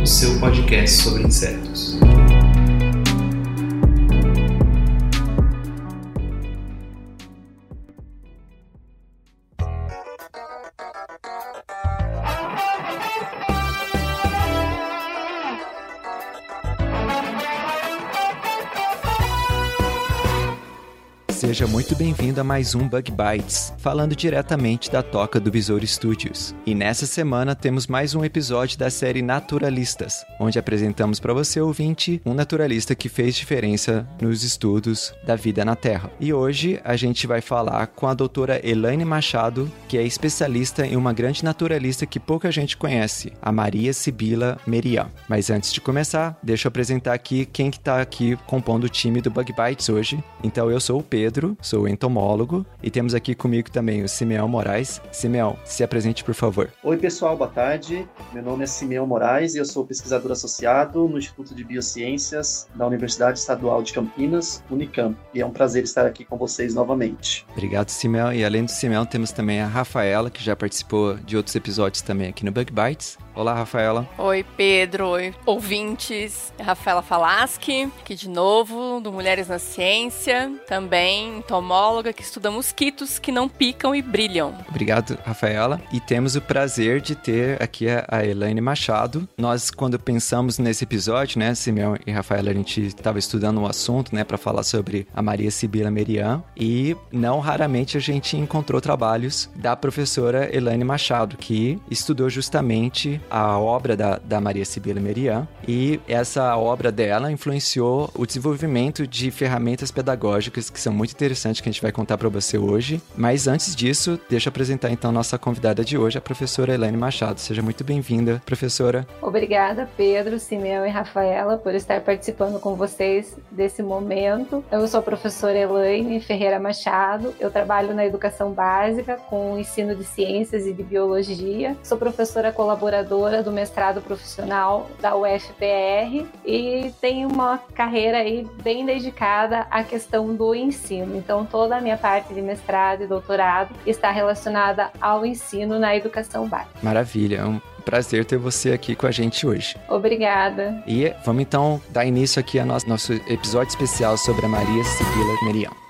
O seu podcast sobre insetos. Seja muito bem-vindo a mais um Bug Bites, falando diretamente da toca do Visor Studios. E nessa semana temos mais um episódio da série Naturalistas, onde apresentamos para você, ouvinte, um naturalista que fez diferença nos estudos da vida na Terra. E hoje a gente vai falar com a doutora Elaine Machado, que é especialista em uma grande naturalista que pouca gente conhece, a Maria Sibila Merian. Mas antes de começar, deixa eu apresentar aqui quem que tá aqui compondo o time do Bug Bites hoje. Então eu sou o Pedro, sou entomólogo, e temos aqui comigo também o Simeão Moraes. Simeão, se apresente, por favor. Oi, pessoal, boa tarde. Meu nome é Simeão Moraes e eu sou pesquisador associado no Instituto de Biociências da Universidade Estadual de Campinas, Unicamp. E é um prazer estar aqui com vocês novamente. Obrigado, Simeão. E além do Simeão, temos também a Rafaela, que já participou de outros episódios também aqui no Bug Bites. Olá, Rafaela. Oi, Pedro. Oi, ouvintes. Rafaela Falaschi, aqui de novo, do Mulheres na Ciência. Também entomóloga que estuda mosquitos que não picam e brilham. Obrigado, Rafaela. E temos o prazer de ter aqui a Elaine Machado. Nós, quando pensamos nesse episódio, né, Simeão e Rafaela, a gente estava estudando um assunto, né, para falar sobre a Maria Sibila Merian. E não raramente a gente encontrou trabalhos da professora Elaine Machado, que estudou justamente a obra da, da Maria Sibila Merian. E essa obra dela influenciou o desenvolvimento de ferramentas pedagógicas que são muito interessantes que a gente vai contar para você hoje. Mas antes disso, deixa eu apresentar então nossa convidada de hoje, a professora Elaine Machado. Seja muito bem-vinda, professora. Obrigada, Pedro, Simeão e Rafaela, por estar participando com vocês desse momento. Eu sou a professora Elaine Ferreira Machado, eu trabalho na educação básica com ensino de ciências e de biologia. Sou professora colaboradora do mestrado profissional da UFPR e tenho uma carreira aí bem dedicada à questão do ensino. Então, toda a minha parte de mestrado e doutorado está relacionada ao ensino na educação básica. Maravilha, é um prazer ter você aqui com a gente hoje. Obrigada. E vamos então dar início aqui ao nosso, episódio especial sobre a Maria Sibila Merian.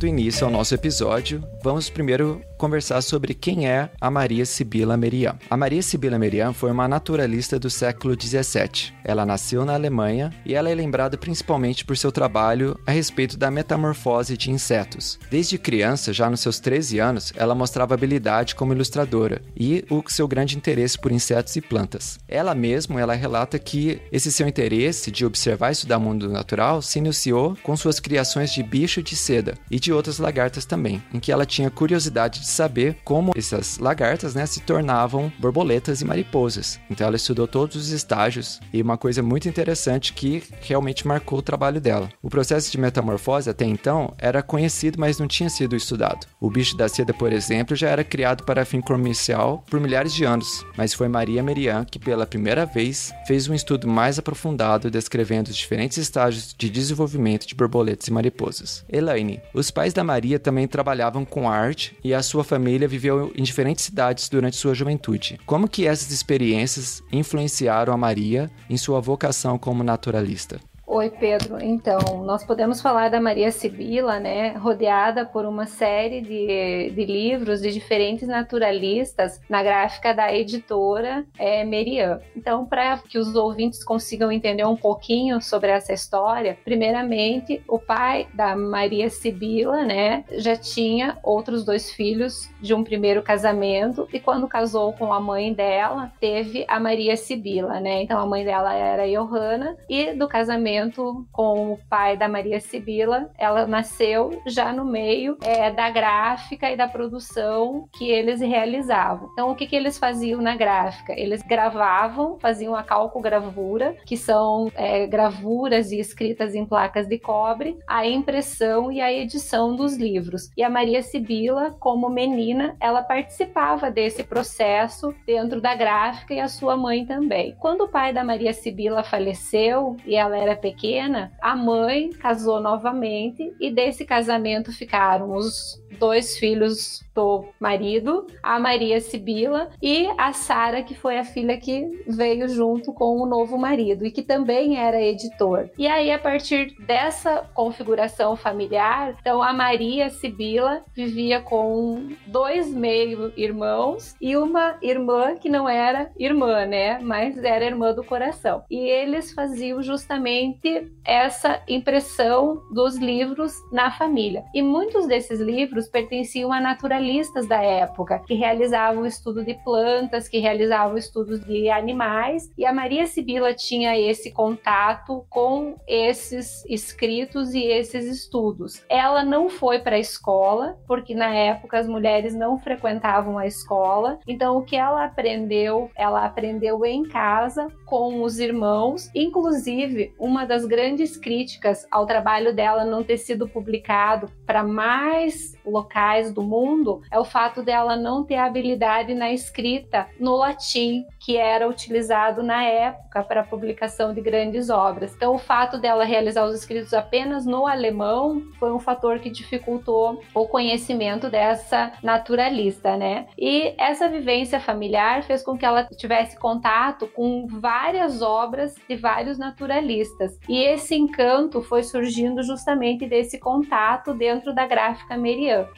Dando início ao nosso episódio, vamos primeiro conversar sobre quem é a Maria Sibila Merian. A Maria Sibila Merian foi uma naturalista do século XVII. Ela nasceu na Alemanha e ela é lembrada principalmente por seu trabalho a respeito da metamorfose de insetos. Desde criança, já nos seus 13 anos, ela mostrava habilidade como ilustradora e o seu grande interesse por insetos e plantas. Ela mesma, ela relata que esse seu interesse de observar e estudar o mundo natural se iniciou com suas criações de bicho de seda e de outras lagartas também, em que ela tinha curiosidade de saber como essas lagartas né, se tornavam borboletas e mariposas. Então ela estudou todos os estágios e uma coisa muito interessante que realmente marcou o trabalho dela. O processo de metamorfose até então era conhecido, mas não tinha sido estudado. O bicho da seda, por exemplo, já era criado para fim comercial por milhares de anos, mas foi Maria Merian que pela primeira vez fez um estudo mais aprofundado descrevendo os diferentes estágios de desenvolvimento de borboletas e mariposas. Elaine, os pais da Maria também trabalhavam com arte e a sua família viveu em diferentes cidades durante sua juventude. Como que essas experiências influenciaram a Maria em sua vocação como naturalista? Oi, Pedro. Então, nós podemos falar da Maria Sibila, né, rodeada por uma série de, de livros de diferentes naturalistas na gráfica da editora é, Merian. Então, para que os ouvintes consigam entender um pouquinho sobre essa história, primeiramente, o pai da Maria Sibila, né, já tinha outros dois filhos de um primeiro casamento e quando casou com a mãe dela, teve a Maria Sibila, né? Então, a mãe dela era Johanna e do casamento casamento com o pai da Maria Sibila, ela nasceu já no meio é, da gráfica e da produção que eles realizavam. Então, o que, que eles faziam na gráfica? Eles gravavam, faziam a calcogravura, que são é, gravuras e escritas em placas de cobre, a impressão e a edição dos livros. E a Maria Sibila, como menina, ela participava desse processo dentro da gráfica e a sua mãe também. Quando o pai da Maria Sibila faleceu e ela era pequena, a mãe casou novamente e desse casamento ficaram os dois filhos do marido, a Maria Sibila e a Sara, que foi a filha que veio junto com o novo marido e que também era editor. E aí, a partir dessa configuração familiar, então a Maria Sibila vivia com dois meio-irmãos e uma irmã que não era irmã, né? Mas era irmã do coração. E eles faziam justamente essa impressão dos livros na família. E muitos desses livros pertenciam a naturalistas da época, que realizavam estudo de plantas, que realizavam estudos de animais, e a Maria Sibila tinha esse contato com esses escritos e esses estudos. Ela não foi para a escola, porque na época as mulheres não frequentavam a escola, então o que ela aprendeu, ela aprendeu em casa com os irmãos, inclusive uma das grandes críticas ao trabalho dela não ter sido publicado para mais locais do mundo é o fato dela não ter habilidade na escrita no latim, que era utilizado na época para a publicação de grandes obras. Então, o fato dela realizar os escritos apenas no alemão foi um fator que dificultou o conhecimento dessa naturalista, né? E essa vivência familiar fez com que ela tivesse contato com várias obras de vários naturalistas. E esse encanto foi surgindo justamente desse contato dentro da gráfica americana.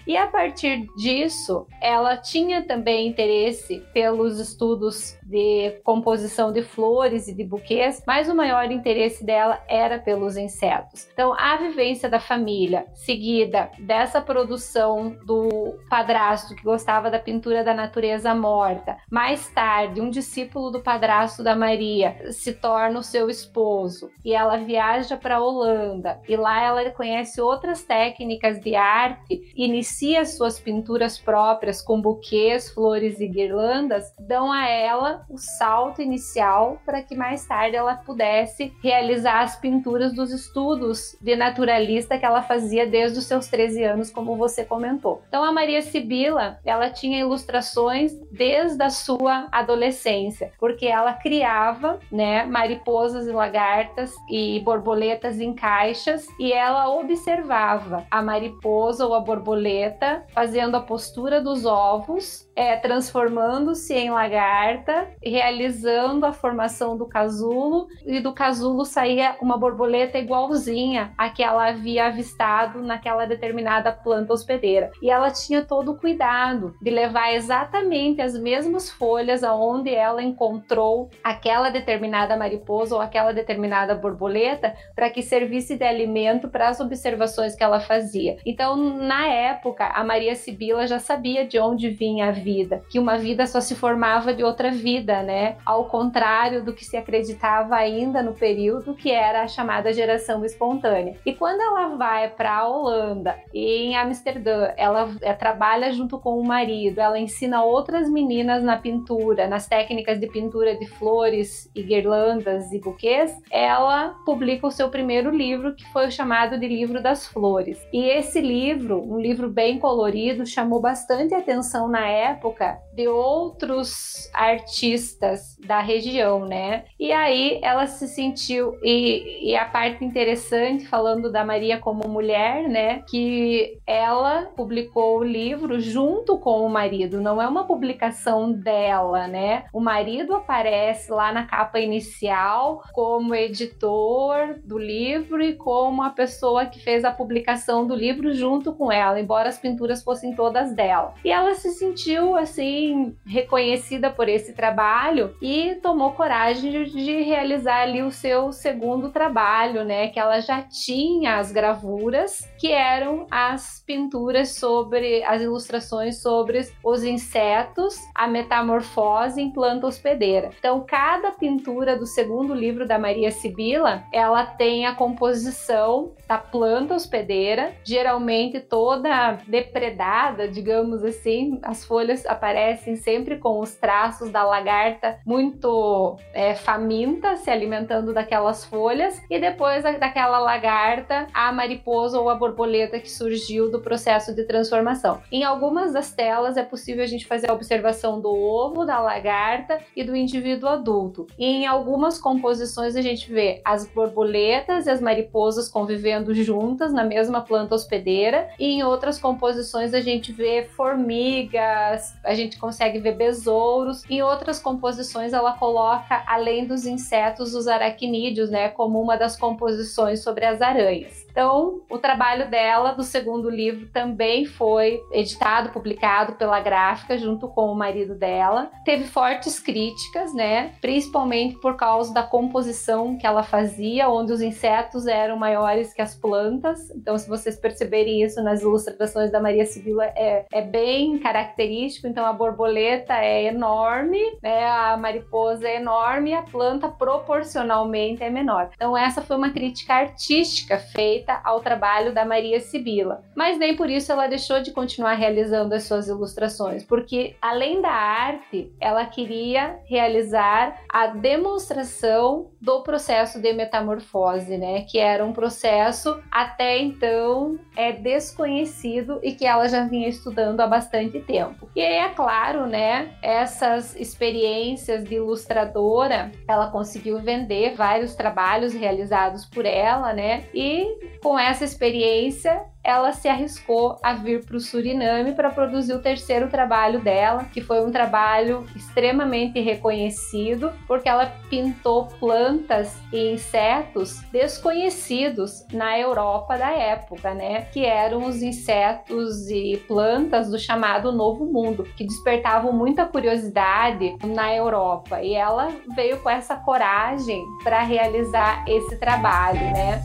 E a partir disso, ela tinha também interesse pelos estudos de composição de flores e de buquês, mas o maior interesse dela era pelos insetos. Então, a vivência da família, seguida dessa produção do padrasto que gostava da pintura da natureza morta, mais tarde, um discípulo do padrasto da Maria se torna o seu esposo e ela viaja para a Holanda e lá ela conhece outras técnicas de arte, inicia suas pinturas próprias com buquês, flores e guirlandas, dão a ela o salto inicial para que mais tarde ela pudesse realizar as pinturas dos estudos de naturalista que ela fazia desde os seus 13 anos, como você comentou. Então a Maria Sibila, ela tinha ilustrações desde a sua adolescência, porque ela criava, né, mariposas e lagartas e borboletas em caixas e ela observava a mariposa ou a borboleta fazendo a postura dos ovos é, transformando-se em lagarta, realizando a formação do casulo, e do casulo saía uma borboleta igualzinha à que ela havia avistado naquela determinada planta hospedeira. E ela tinha todo o cuidado de levar exatamente as mesmas folhas aonde ela encontrou aquela determinada mariposa ou aquela determinada borboleta para que servisse de alimento para as observações que ela fazia. Então, na época, a Maria Sibila já sabia de onde vinha a vida, que uma vida só se formava de outra vida, né? Ao contrário do que se acreditava ainda no período que era a chamada geração espontânea. E quando ela vai para a Holanda e em Amsterdã, ela é, trabalha junto com o marido, ela ensina outras meninas na pintura, nas técnicas de pintura de flores e guirlandas e buquês, ela publica o seu primeiro livro, que foi chamado de Livro das Flores. E esse livro, um livro bem colorido, chamou bastante atenção na época época de outros artistas da região, né? E aí ela se sentiu e, e a parte interessante falando da Maria como mulher, né? Que ela publicou o livro junto com o marido, não é uma publicação dela, né? O marido aparece lá na capa inicial como editor do livro e como a pessoa que fez a publicação do livro junto com ela, embora as pinturas fossem todas dela. E ela se sentiu assim reconhecida por esse trabalho e tomou coragem de, realizar ali o seu segundo trabalho, né? Que ela já tinha as gravuras, que eram as pinturas sobre as ilustrações sobre os insetos, a metamorfose em planta hospedeira. Então, cada pintura do segundo livro da Maria Sibila, ela tem a composição da planta hospedeira, geralmente toda depredada, digamos assim. As folhas aparecem sempre com os traços da lagarta muito é, faminta, se alimentando daquelas folhas, e depois daquela lagarta, a mariposa ou a borboleta que surgiu do processo de transformação. Em algumas das telas é possível a gente fazer a observação do ovo, da lagarta e do indivíduo adulto. E em algumas composições a gente vê as borboletas e as mariposas convivendo juntas na mesma planta hospedeira, e em outras composições a gente vê formigas, a gente consegue ver besouros. Em outras composições ela coloca além dos insetos os aracnídeos, né, como uma das composições sobre as aranhas. Então, o trabalho dela do segundo livro também foi editado, publicado pela gráfica junto com o marido dela. Teve fortes críticas, né? Principalmente por causa da composição que ela fazia, onde os insetos eram maiores que as plantas. Então, se vocês perceberem isso nas ilustrações da Maria Sibila, é, é bem característico. Então, a borboleta é enorme, né? A mariposa é enorme e a planta proporcionalmente é menor. Então, essa foi uma crítica artística feita ao trabalho da Maria Sibila. Mas nem por isso ela deixou de continuar realizando as suas ilustrações, porque além da arte, ela queria realizar a demonstração do processo de metamorfose, né, que era um processo até então é desconhecido e que ela já vinha estudando há bastante tempo. E aí é claro, né, essas experiências de ilustradora, ela conseguiu vender vários trabalhos realizados por ela, né? E com essa experiência, ela se arriscou a vir para o Suriname para produzir o terceiro trabalho dela, que foi um trabalho extremamente reconhecido, porque ela pintou plantas e insetos desconhecidos na Europa da época, né? Que eram os insetos e plantas do chamado Novo Mundo, que despertavam muita curiosidade na Europa. E ela veio com essa coragem para realizar esse trabalho, né?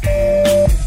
Você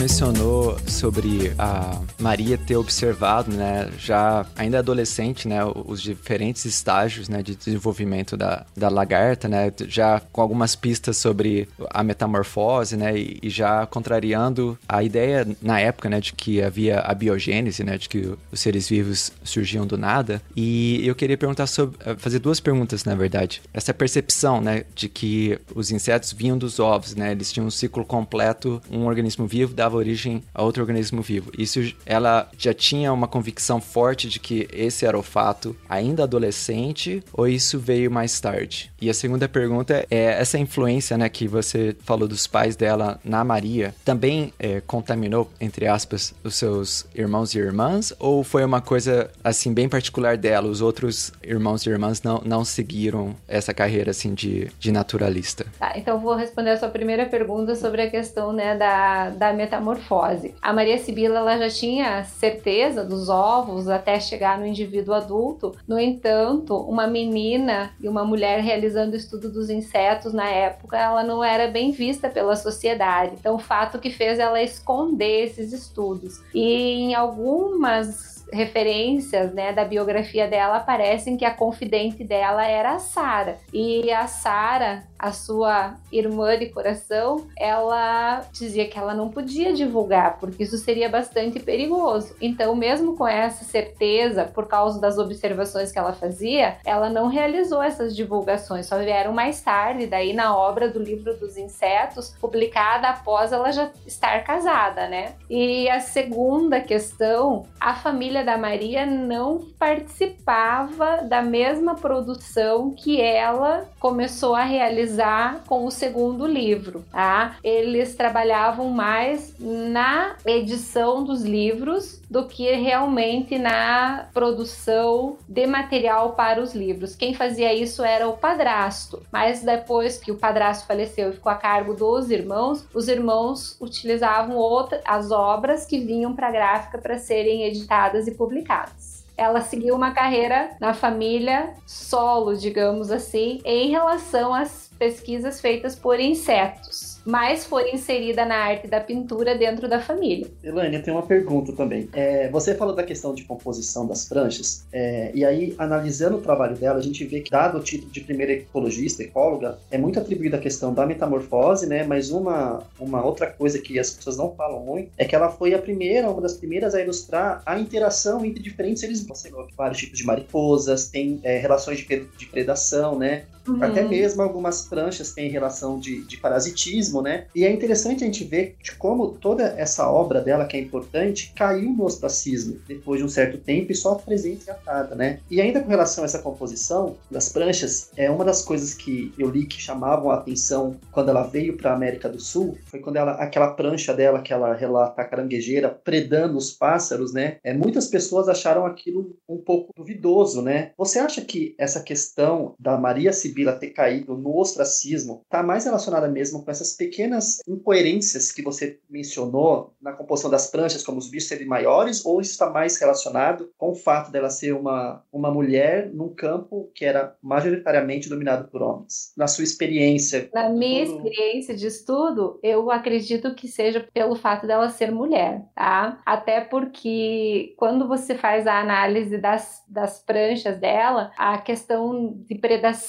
mencionou sobre a Maria ter observado, né, já ainda adolescente, né, os diferentes estágios, né, de desenvolvimento da, da lagarta, né, já com algumas pistas sobre a metamorfose, né, e, e já contrariando a ideia na época, né, de que havia a biogênese, né, de que os seres vivos surgiam do nada. E eu queria perguntar sobre, fazer duas perguntas, na verdade. Essa percepção, né, de que os insetos vinham dos ovos, né, eles tinham um ciclo completo, um organismo vivo vivo dava origem a outro organismo vivo. Isso ela já tinha uma convicção forte de que esse era o fato ainda adolescente ou isso veio mais tarde? E a segunda pergunta é essa influência, né, que você falou dos pais dela na Maria, também é, contaminou entre aspas os seus irmãos e irmãs ou foi uma coisa assim bem particular dela? Os outros irmãos e irmãs não, não seguiram essa carreira assim de, de naturalista? Tá, então vou responder a sua primeira pergunta sobre a questão né, da, da metamorfose. A Maria Sibila ela já tinha certeza dos ovos até chegar no indivíduo adulto. No entanto, uma menina e uma mulher realizando o estudo dos insetos na época, ela não era bem vista pela sociedade. Então, o fato que fez ela esconder esses estudos. E em algumas referências, né, da biografia dela aparecem que a confidente dela era a Sara. E a Sara, a sua irmã de coração, ela dizia que ela não podia divulgar, porque isso seria bastante perigoso. Então, mesmo com essa certeza, por causa das observações que ela fazia, ela não realizou essas divulgações, só vieram mais tarde, daí na obra do livro dos insetos, publicada após ela já estar casada, né? E a segunda questão, a família da Maria não participava da mesma produção que ela começou a realizar com o segundo livro, tá? Eles trabalhavam mais na edição dos livros do que realmente na produção de material para os livros. Quem fazia isso era o padrasto, mas depois que o padrasto faleceu e ficou a cargo dos irmãos, os irmãos utilizavam outra, as obras que vinham para a gráfica para serem editadas e publicadas ela seguiu uma carreira na família solo, digamos assim, em relação às pesquisas feitas por insetos mas foi inserida na arte da pintura dentro da família. Elaine, eu tenho uma pergunta também. É, você falou da questão de composição das pranchas, é, e aí, analisando o trabalho dela, a gente vê que, dado o título de primeira ecologista, ecóloga, é muito atribuída a questão da metamorfose, né? Mas uma, uma outra coisa que as pessoas não falam muito é que ela foi a primeira, uma das primeiras a ilustrar a interação entre diferentes seres vivos. Vários tipos de mariposas, tem é, relações de, de predação, né? Uhum. Até mesmo algumas pranchas têm relação de, de parasitismo, né? E é interessante a gente ver de como toda essa obra dela, que é importante, caiu no ostracismo depois de um certo tempo e só presente atada, né? E ainda com relação a essa composição das pranchas, é uma das coisas que eu li que chamavam a atenção quando ela veio para a América do Sul, foi quando ela aquela prancha dela que ela relata a caranguejeira predando os pássaros, né? É, muitas pessoas acharam aquilo um pouco duvidoso, né? Você acha que essa questão da Maria Sibila Sibila ter caído no ostracismo está mais relacionada mesmo com essas pequenas incoerências que você mencionou na composição das pranchas, como os bichos serem maiores, ou isso está mais relacionado com o fato dela ser uma, uma mulher num campo que era majoritariamente dominado por homens? Na sua experiência? Na minha todo... experiência de estudo, eu acredito que seja pelo fato dela ser mulher, tá? Até porque quando você faz a análise das, das pranchas dela, a questão de predação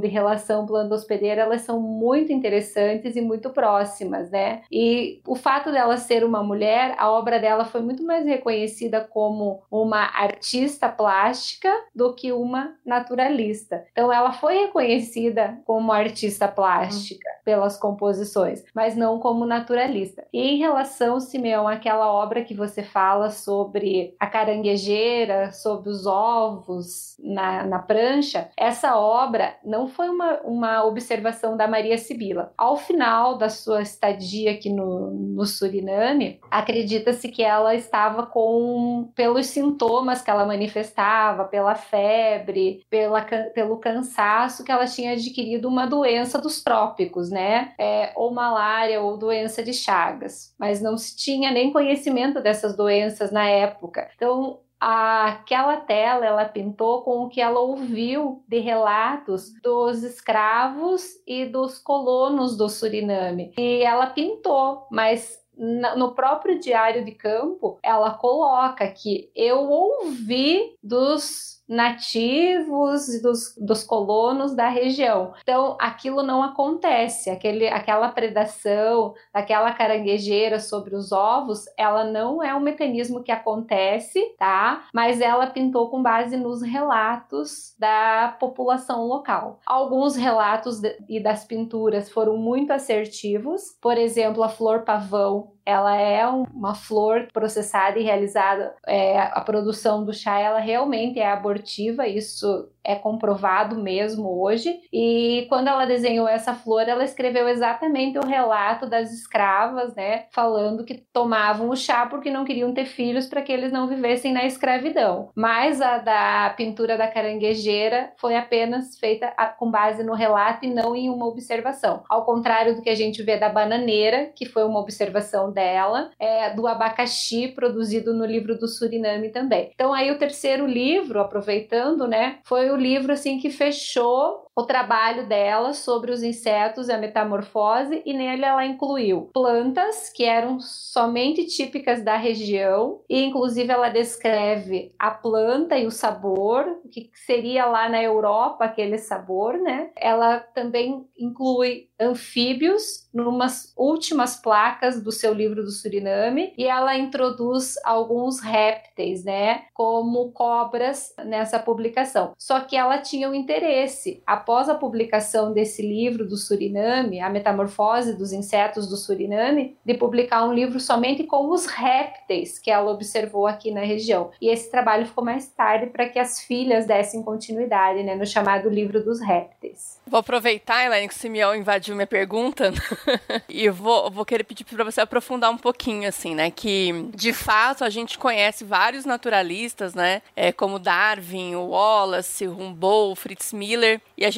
de relação planta-hospedeira, elas são muito interessantes e muito próximas, né? E o fato dela ser uma mulher, a obra dela foi muito mais reconhecida como uma artista plástica do que uma naturalista. Então ela foi reconhecida como artista plástica pelas composições, mas não como naturalista. E em relação, Simeão, àquela obra que você fala sobre a caranguejeira, sobre os ovos na, na prancha, essa obra não foi uma, uma observação da Maria Sibila. Ao final da sua estadia aqui no, no Suriname, acredita-se que ela estava com, pelos sintomas que ela manifestava, pela febre, pela, pelo cansaço, que ela tinha adquirido uma doença dos trópicos, né? É, ou malária ou doença de Chagas. Mas não se tinha nem conhecimento dessas doenças na época. Então, aquela tela ela pintou com o que ela ouviu de relatos dos escravos e dos colonos do Suriname. E ela pintou, mas no próprio diário de campo, ela coloca que eu ouvi dos nativos dos, dos colonos da região. Então, aquilo não acontece, aquele, aquela predação daquela caranguejeira sobre os ovos, ela não é um mecanismo que acontece, tá? Mas ela pintou com base nos relatos da população local. Alguns relatos de, e das pinturas foram muito assertivos, por exemplo, a flor pavão ela é uma flor processada e realizada. É, a produção do chá, ela realmente é abortiva, isso é comprovado mesmo hoje. E quando ela desenhou essa flor, ela escreveu exatamente o relato das escravas, né, falando que tomavam o chá porque não queriam ter filhos para que eles não vivessem na escravidão. Mas a da pintura da caranguejeira foi apenas feita com base no relato e não em uma observação. Ao contrário do que a gente vê da bananeira, que foi uma observação dela, é, do abacaxi produzido no livro do Suriname também. Então aí o terceiro livro, aproveitando, né, foi o livro assim que fechou o trabalho dela sobre os insetos e a metamorfose, e nele ela incluiu plantas que eram somente típicas da região, e inclusive ela descreve a planta e o sabor, o que seria lá na Europa aquele sabor, né? Ela também inclui anfíbios numas últimas placas do seu livro do Suriname e ela introduz alguns répteis, né, como cobras nessa publicação. Só que ela tinha um interesse, após a publicação desse livro do Suriname, A Metamorfose dos Insetos do Suriname, de publicar um livro somente com os répteis que ela observou aqui na região. E esse trabalho ficou mais tarde para que as filhas dessem continuidade, né, no chamado livro dos répteis. Vou aproveitar, Elaine, que o Simeão invadiu minha pergunta e vou, vou querer pedir para você aprofundar um pouquinho, assim, né? Que de fato a gente conhece vários naturalistas, né? É, como Darwin, Wallace, Humboldt, Fritz Miller, e a gente,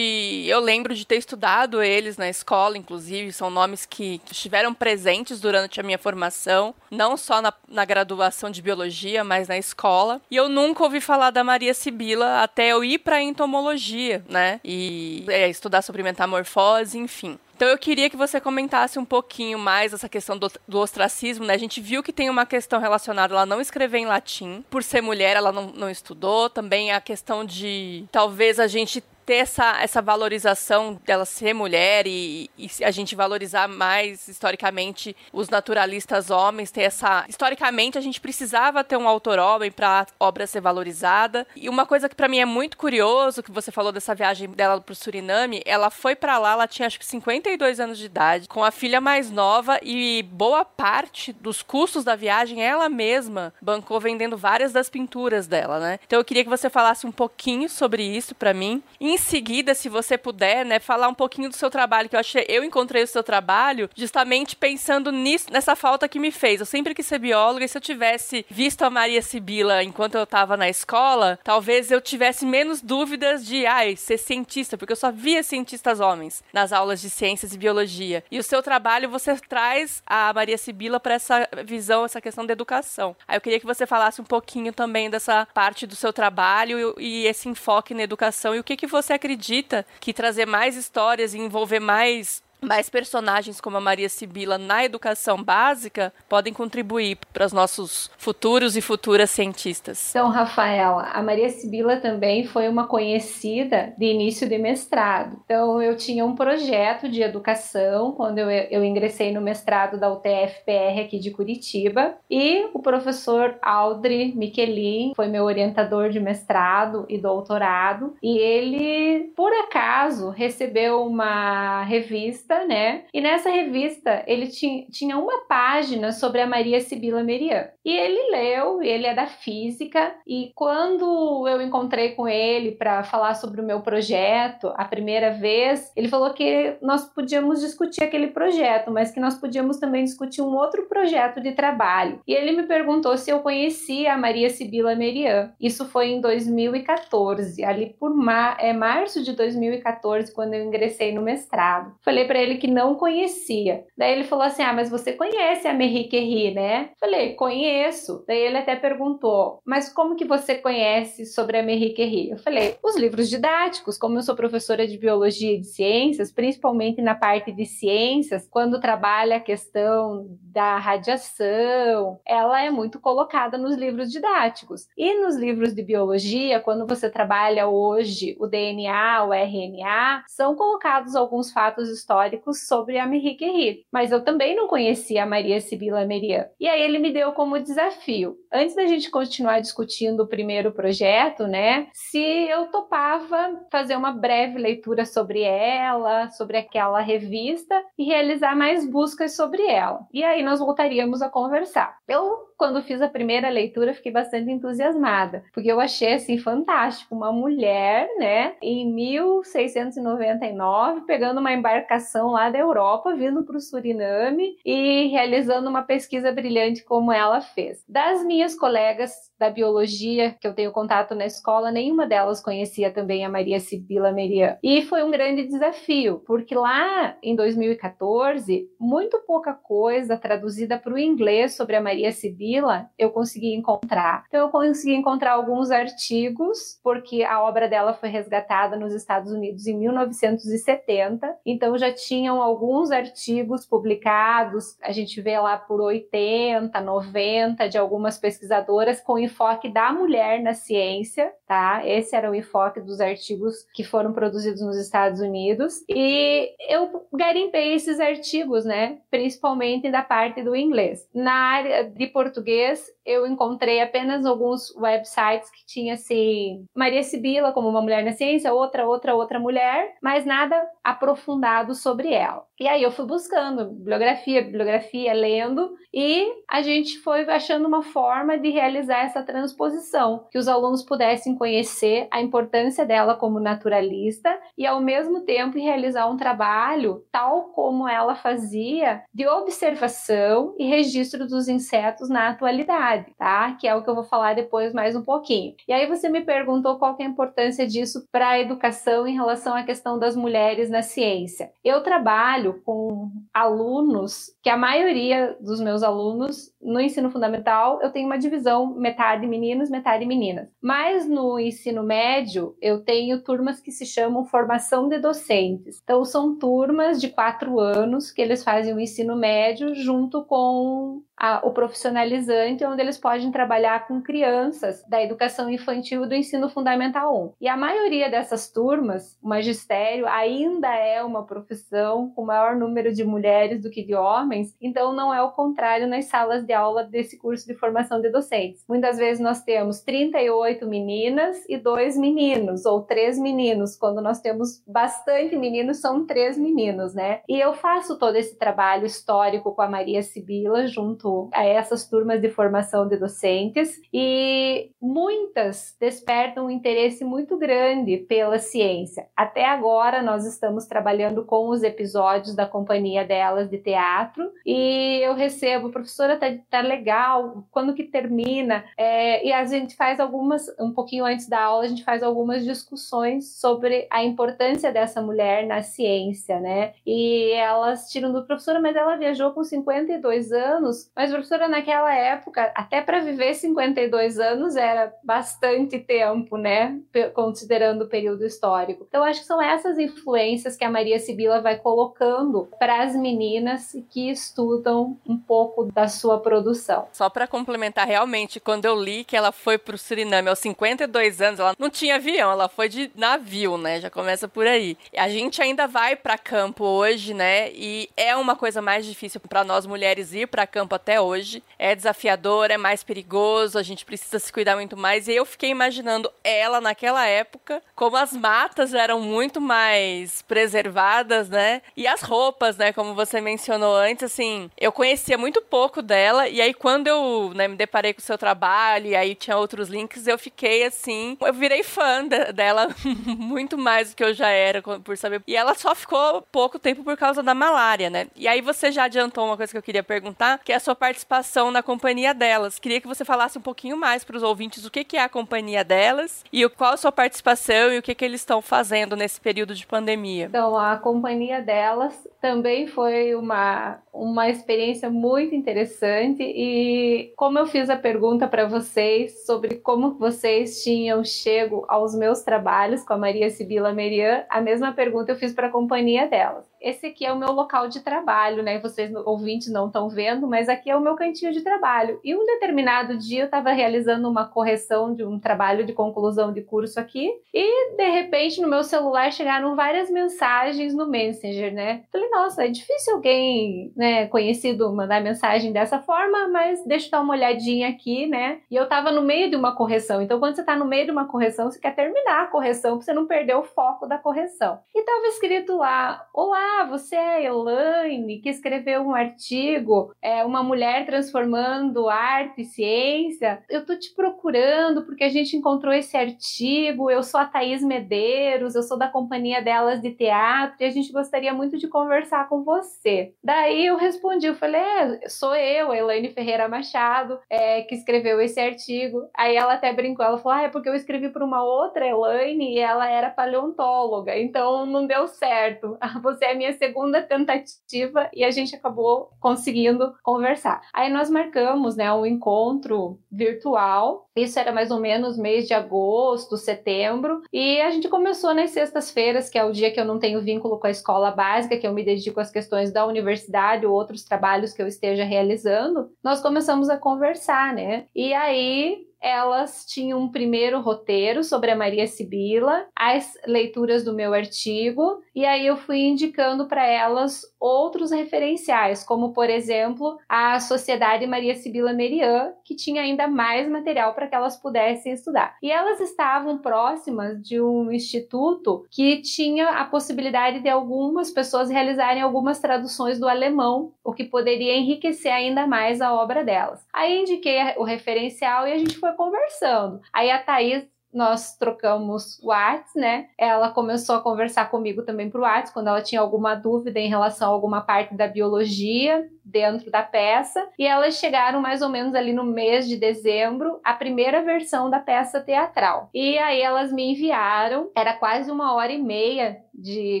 eu lembro de ter estudado eles na escola, inclusive, são nomes que estiveram presentes durante a minha formação, não só na, na graduação de biologia, mas na escola. E eu nunca ouvi falar da Maria Sibila até eu ir para entomologia, né? E é, estudar sobre metamorfose, enfim. Então eu queria que você comentasse um pouquinho mais essa questão do, do, ostracismo, né? A gente viu que tem uma questão relacionada ela não escrever em latim. Por ser mulher, ela não, não estudou. Também a questão de talvez a gente ter essa, essa valorização dela ser mulher e, e, a gente valorizar mais historicamente os naturalistas homens, ter essa. Historicamente, a gente precisava ter um autor homem para a obra ser valorizada. E uma coisa que para mim é muito curioso, que você falou dessa viagem dela pro Suriname, ela foi para lá, ela tinha acho que 52 anos de idade, com a filha mais nova e boa parte dos custos da viagem ela mesma bancou vendendo várias das pinturas dela, né? Então eu queria que você falasse um pouquinho sobre isso para mim. E em seguida, se você puder, né, falar um pouquinho do seu trabalho, que eu achei, eu encontrei o seu trabalho justamente pensando nisso, nessa falta que me fez. Eu sempre quis ser bióloga e se eu tivesse visto a Maria Sibila enquanto eu estava na escola, talvez eu tivesse menos dúvidas de, ai, ser cientista, porque eu só via cientistas homens nas aulas de ciências e biologia. E o seu trabalho, você traz a Maria Sibila para essa visão, essa questão da educação. Aí eu queria que você falasse um pouquinho também dessa parte do seu trabalho e, esse enfoque na educação e o que, que você acredita que trazer mais histórias e envolver mais mais personagens como a Maria Sibila na educação básica podem contribuir para os nossos futuros e futuras cientistas. Então, Rafaela, a Maria Sibila também foi uma conhecida de início de mestrado. Então, eu tinha um projeto de educação quando eu, eu ingressei no mestrado da UTFPR aqui de Curitiba e o professor Aldri Michelin foi meu orientador de mestrado e doutorado e ele, por acaso, recebeu uma revista revista, né? E nessa revista ele tinha, uma página sobre a Maria Sibila Merian. E ele leu, ele é da física, e quando eu encontrei com ele para falar sobre o meu projeto a primeira vez, ele falou que nós podíamos discutir aquele projeto, mas que nós podíamos também discutir um outro projeto de trabalho. E ele me perguntou se eu conhecia a Maria Sibila Merian. Isso foi em 2014, ali por mar, é março de 2014, quando eu ingressei no mestrado. Falei para ele que não conhecia. Daí ele falou assim: Ah, mas você conhece a Marie Curie, né? Falei, conheço. Daí ele até perguntou: Mas como que você conhece sobre a Marie Curie? Eu falei: Os livros didáticos. Como eu sou professora de biologia e de ciências, principalmente na parte de ciências, quando trabalha a questão da radiação, ela é muito colocada nos livros didáticos. E nos livros de biologia, quando você trabalha hoje o DNA, o RNA, são colocados alguns fatos históricos históricos sobre a Marie Curie, mas eu também não conhecia a Maria Sibila Merian. E aí ele me deu como desafio, antes da gente continuar discutindo o primeiro projeto, né, se eu topava fazer uma breve leitura sobre ela, sobre aquela revista e realizar mais buscas sobre ela. E aí nós voltaríamos a conversar. Eu quando fiz a primeira leitura, fiquei bastante entusiasmada, porque eu achei assim fantástico uma mulher, né, em 1699, pegando uma embarcação lá da Europa vindo para o Suriname e realizando uma pesquisa brilhante como ela fez. Das minhas colegas da biologia que eu tenho contato na escola, nenhuma delas conhecia também a Maria Sibila Merian. E foi um grande desafio, porque lá em 2014, muito pouca coisa traduzida para o inglês sobre a Maria Sibila eu consegui encontrar. Então eu consegui encontrar alguns artigos, porque a obra dela foi resgatada nos Estados Unidos em 1970. Então já tinham alguns artigos publicados, a gente vê lá por 80, 90 de algumas pesquisadoras com enfoque da mulher na ciência, tá? Esse era o enfoque dos artigos que foram produzidos nos Estados Unidos. E eu garimpei esses artigos, né? Principalmente da parte do inglês. Na área de português, eu encontrei apenas alguns websites que tinha assim Maria Sibila como uma mulher na ciência, outra, outra, outra mulher, mas nada aprofundado sobre ela. E aí eu fui buscando bibliografia, bibliografia, lendo, e a gente foi achando uma forma de realizar essa transposição, que os alunos pudessem conhecer a importância dela como naturalista e ao mesmo tempo realizar um trabalho tal como ela fazia de observação e registro dos insetos na atualidade, tá? Que é o que eu vou falar depois mais um pouquinho. E aí você me perguntou qual é a importância disso para a educação em relação à questão das mulheres na ciência. Eu trabalho com alunos que a maioria dos meus alunos no ensino fundamental eu tenho uma divisão metade meninos, metade meninas. Mas no ensino médio eu tenho turmas que se chamam formação de docentes. Então são turmas de quatro anos que eles fazem o ensino médio junto com a, o profissionalizante, onde eles podem trabalhar com crianças da educação infantil do ensino fundamental 1. E a maioria dessas turmas, o magistério ainda é uma profissão com maior número de mulheres do que de homens, então não é o contrário nas salas de aula desse curso de formação de docentes. Muitas vezes nós temos 38 meninas e dois meninos, ou três meninos. Quando nós temos bastante meninos, são três meninos, né? E eu faço todo esse trabalho histórico com a Maria Sibila junto junto a essas turmas de formação de docentes e muitas despertam um interesse muito grande pela ciência. Até agora nós estamos trabalhando com os episódios da companhia delas de teatro e eu recebo, professora, tá, tá legal, quando que termina? É, e a gente faz algumas, um pouquinho antes da aula, a gente faz algumas discussões sobre a importância dessa mulher na ciência, né? E elas tiram do professora, mas ela viajou com 52 anos mas, professora, naquela época, até para viver 52 anos era bastante tempo, né? Considerando o período histórico. Então, acho que são essas influências que a Maria Sibila vai colocando para as meninas que estudam um pouco da sua produção. Só para complementar, realmente, quando eu li que ela foi para o Suriname aos 52 anos, ela não tinha avião, ela foi de navio, né? Já começa por aí. A gente ainda vai para campo hoje, né? E é uma coisa mais difícil para nós mulheres ir para campo até hoje. É desafiador, é mais perigoso, a gente precisa se cuidar muito mais. E eu fiquei imaginando ela naquela época, como as matas eram muito mais preservadas, né? E as roupas, né? Como você mencionou antes, assim, eu conhecia muito pouco dela. E aí, quando eu né, me deparei com o seu trabalho, e aí tinha outros links, eu fiquei assim. Eu virei fã de, dela muito mais do que eu já era, por saber. E ela só ficou pouco tempo por causa da malária, né? E aí você já adiantou uma coisa que eu queria perguntar, que é a sua participação na companhia delas. Queria que você falasse um pouquinho mais para os ouvintes o que, que é a companhia delas e qual a sua participação e o que, que eles estão fazendo nesse período de pandemia. Então, a companhia delas também foi uma, uma experiência muito interessante e como eu fiz a pergunta para vocês sobre como vocês tinham chego aos meus trabalhos com a Maria Sibila Merian, a mesma pergunta eu fiz para a companhia delas esse aqui é o meu local de trabalho, né? Vocês ouvintes não estão vendo, mas aqui é o meu cantinho de trabalho. E um determinado dia eu estava realizando uma correção de um trabalho de conclusão de curso aqui e de repente no meu celular chegaram várias mensagens no Messenger, né? Falei, nossa, é difícil alguém, né? conhecido mandar mensagem dessa forma, mas deixa eu dar uma olhadinha aqui, né? E eu tava no meio de uma correção. Então, quando você tá no meio de uma correção, você quer terminar a correção para você não perder o foco da correção. E tava escrito lá: Olá, você é a Elaine, que escreveu um artigo, é uma mulher transformando arte e ciência. Eu tô te procurando porque a gente encontrou esse artigo. Eu sou a Thaís Medeiros, eu sou da companhia delas de teatro e a gente gostaria muito de conversar com você. Daí eu respondi, eu falei, é, sou eu, Elaine Ferreira Machado, é, que escreveu esse artigo. Aí ela até brincou, ela falou, ah, é porque eu escrevi para uma outra Elaine e ela era paleontóloga, então não deu certo. Você é a minha segunda tentativa e a gente acabou conseguindo conversar. Aí nós marcamos, né, um encontro virtual. Isso era mais ou menos mês de agosto, setembro, e a gente começou nas sextas-feiras, que é o dia que eu não tenho vínculo com a escola básica, que eu me dedico às questões da universidade ou outros trabalhos que eu esteja realizando. Nós começamos a conversar, né? E aí elas tinham um primeiro roteiro sobre a Maria Sibila, as leituras do meu artigo, e aí eu fui indicando para elas outros referenciais, como por exemplo a Sociedade Maria Sibila Merian, que tinha ainda mais material para que elas pudessem estudar. E elas estavam próximas de um instituto que tinha a possibilidade de algumas pessoas realizarem algumas traduções do alemão, o que poderia enriquecer ainda mais a obra delas. Aí indiquei o referencial e a gente foi conversando. Aí a Thaís nós trocamos WhatsApp, né? Ela começou a conversar comigo também por WhatsApp quando ela tinha alguma dúvida em relação a alguma parte da biologia dentro da peça. E elas chegaram mais ou menos ali no mês de dezembro, a primeira versão da peça teatral. E aí elas me enviaram, era quase uma hora e meia de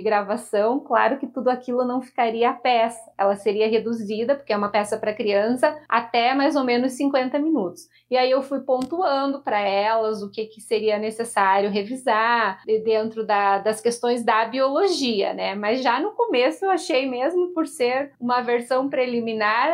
gravação, claro que tudo aquilo não ficaria a peça, ela seria reduzida, porque é uma peça para criança, até mais ou menos 50 minutos. E aí eu fui pontuando para elas o que, que seria necessário revisar dentro da, das questões da biologia, né? Mas já no começo eu achei, mesmo por ser uma versão preliminar,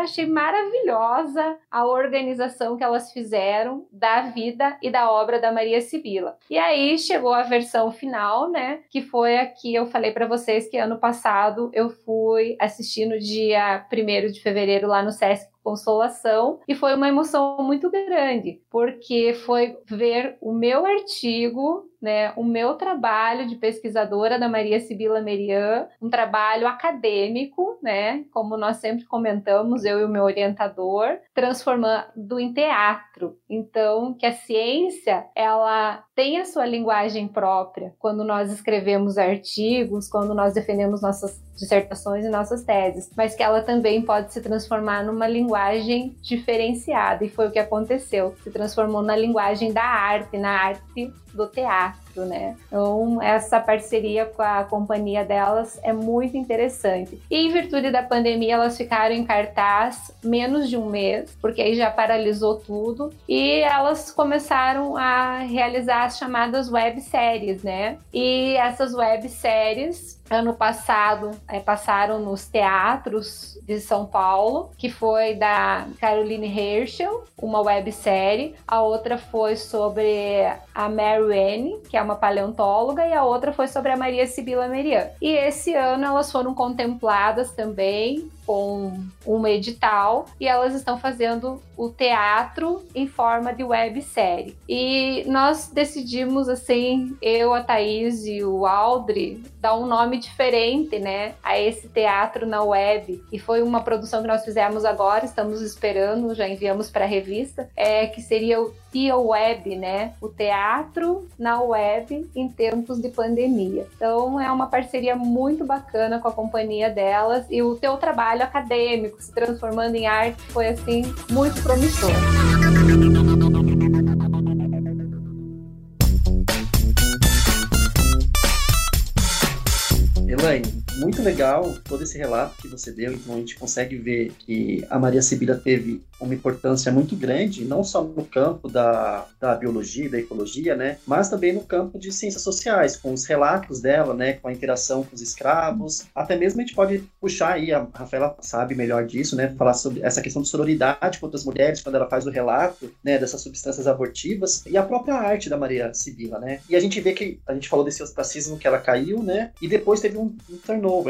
achei maravilhosa a organização que elas fizeram da vida e da obra da Maria Sibila. E aí chegou a versão final, né? Que foi aqui eu falei para vocês que ano passado eu fui assistir no dia 1 de fevereiro lá no Sesc Consolação e foi uma emoção muito grande, porque foi ver o meu artigo né, o meu trabalho de pesquisadora da Maria Sibila Merian, um trabalho acadêmico, né, como nós sempre comentamos, eu e o meu orientador, transformando em teatro. Então, que a ciência, ela tem a sua linguagem própria quando nós escrevemos artigos, quando nós defendemos nossas dissertações e nossas teses, mas que ela também pode se transformar numa linguagem diferenciada, e foi o que aconteceu. Se transformou na linguagem da arte, na arte do teatro, né? Então, essa parceria com a companhia delas é muito interessante. E em virtude da pandemia, elas ficaram em cartaz menos de um mês, porque aí já paralisou tudo, e elas começaram a realizar as chamadas webséries, né? E essas webséries ano passado é, passaram nos teatros de São Paulo, que foi da Caroline Herschel, uma websérie. A outra foi sobre a Mary Anne, que é uma paleontóloga, e a outra foi sobre a Maria Sibila Merian. E esse ano elas foram contempladas também com um edital e elas estão fazendo o teatro em forma de websérie. E nós decidimos, assim, eu, a Thaís e o Aldri, dar um nome diferente, né, a esse teatro na web. E foi uma produção que nós fizemos agora, estamos esperando, já enviamos para a revista, é, que seria o Tia Web, né, o teatro na web em tempos de pandemia. Então é uma parceria muito bacana com a companhia delas e o teu trabalho acadêmico se transformando em arte foi assim muito promissor. Muito legal todo esse relato que você deu. Então a gente consegue ver que a Maria Sibila teve uma importância muito grande, não só no campo da, da biologia, da ecologia, né, mas também no campo de ciências sociais, com os relatos dela, né, com a interação com os escravos, até mesmo a gente pode puxar aí, a Rafaela sabe melhor disso, né, falar sobre essa questão de sororidade contra as mulheres, quando ela faz o relato, né, dessas substâncias abortivas, e a própria arte da Maria Sibila, né, e a gente vê que, a gente falou desse ostracismo que ela caiu, né, e depois teve um, um